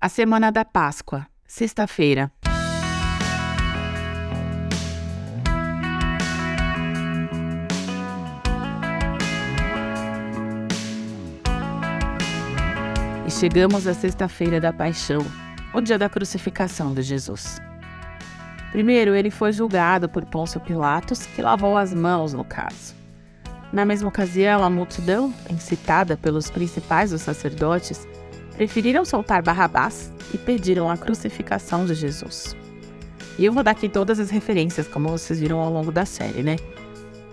A semana da Páscoa, sexta-feira. E chegamos à sexta-feira da paixão, o dia da crucificação de Jesus. Primeiro, ele foi julgado por Pôncio Pilatos, que lavou as mãos no caso. Na mesma ocasião, a multidão, incitada pelos principais dos sacerdotes, preferiram soltar Barrabás e pediram a crucificação de Jesus. E eu vou dar aqui todas as referências, como vocês viram ao longo da série, né?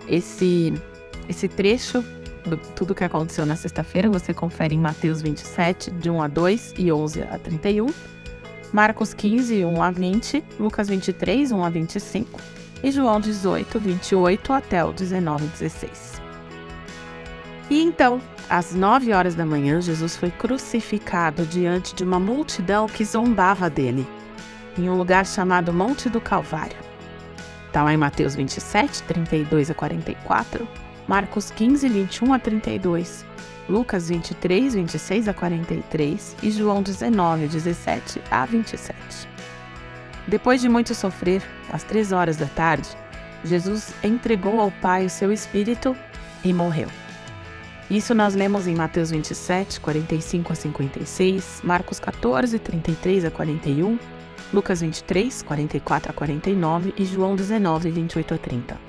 Esse, esse trecho do tudo que aconteceu na sexta-feira você confere em Mateus 27, de 1 a 2 e 11 a 31, Marcos 15, 1 a 20, Lucas 23, 1 a 25 e João 18, 28 até o 19, 16. E então, às nove horas da manhã, Jesus foi crucificado diante de uma multidão que zombava dele, em um lugar chamado Monte do Calvário. Está lá em Mateus 27, 32 a 44, Marcos 15, 21 a 32, Lucas 23, 26 a 43 e João 19, 17 a 27. Depois de muito sofrer, às três horas da tarde, Jesus entregou ao Pai o seu espírito e morreu. Isso nós lemos em Mateus 27, 45 a 56, Marcos 14, 33 a 41, Lucas 23, 44 a 49 e João 19, 28 a 30.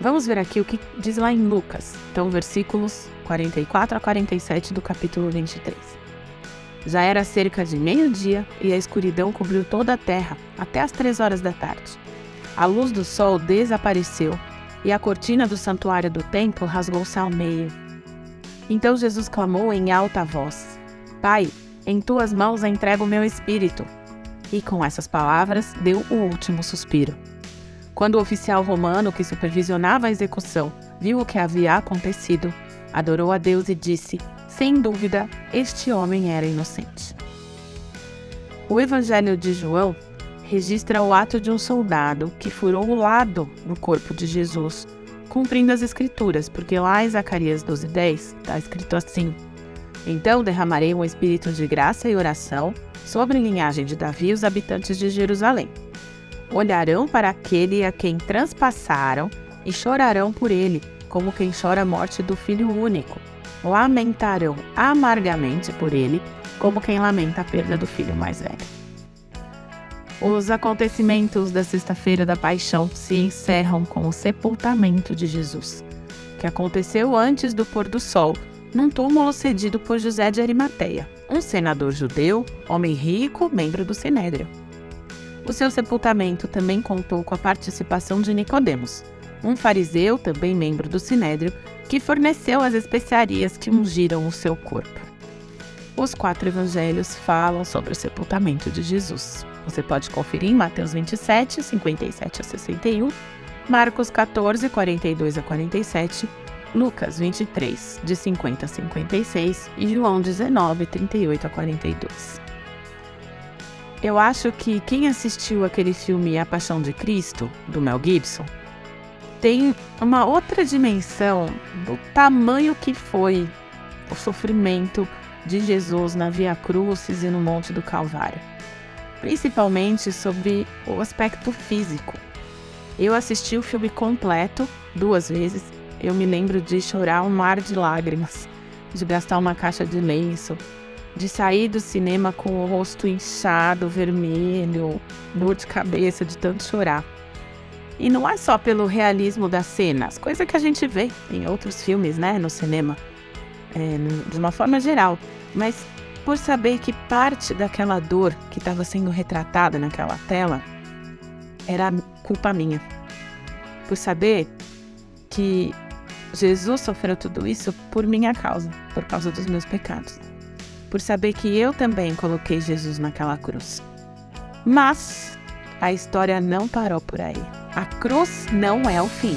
Vamos ver aqui o que diz lá em Lucas, então versículos 44 a 47 do capítulo 23. Já era cerca de meio-dia e a escuridão cobriu toda a terra até as três horas da tarde. A luz do sol desapareceu e a cortina do santuário do templo rasgou-se ao meio. Então Jesus clamou em alta voz: Pai, em tuas mãos entrego o meu espírito. E com essas palavras deu o último suspiro. Quando o oficial romano que supervisionava a execução viu o que havia acontecido, adorou a Deus e disse: Sem dúvida, este homem era inocente. O Evangelho de João registra o ato de um soldado que furou o lado do corpo de Jesus cumprindo as escrituras, porque lá em Zacarias 12:10 está escrito assim: Então derramarei um espírito de graça e oração sobre a linhagem de Davi e os habitantes de Jerusalém. Olharão para aquele a quem transpassaram e chorarão por ele, como quem chora a morte do filho único. Lamentarão amargamente por ele, como quem lamenta a perda do filho mais velho. Os acontecimentos da Sexta-feira da Paixão se encerram com o sepultamento de Jesus, que aconteceu antes do pôr do sol, num túmulo cedido por José de Arimateia, um senador judeu, homem rico, membro do Sinédrio. O seu sepultamento também contou com a participação de Nicodemos, um fariseu, também membro do Sinédrio, que forneceu as especiarias que ungiram o seu corpo. Os quatro evangelhos falam sobre o sepultamento de Jesus. Você pode conferir em Mateus 27, 57 a 61, Marcos 14, 42 a 47, Lucas 23, de 50 a 56 e João 19, 38 a 42. Eu acho que quem assistiu aquele filme A Paixão de Cristo, do Mel Gibson, tem uma outra dimensão do tamanho que foi o sofrimento de Jesus na Via Crucis e no Monte do Calvário principalmente sobre o aspecto físico. Eu assisti o filme completo duas vezes. Eu me lembro de chorar um mar de lágrimas, de gastar uma caixa de lenço, de sair do cinema com o rosto inchado, vermelho, dor de cabeça, de tanto chorar. E não é só pelo realismo das cenas, coisa que a gente vê em outros filmes, né, no cinema, é, de uma forma geral, mas por saber que parte daquela dor que estava sendo retratada naquela tela era culpa minha. Por saber que Jesus sofreu tudo isso por minha causa, por causa dos meus pecados. Por saber que eu também coloquei Jesus naquela cruz. Mas a história não parou por aí. A cruz não é o fim.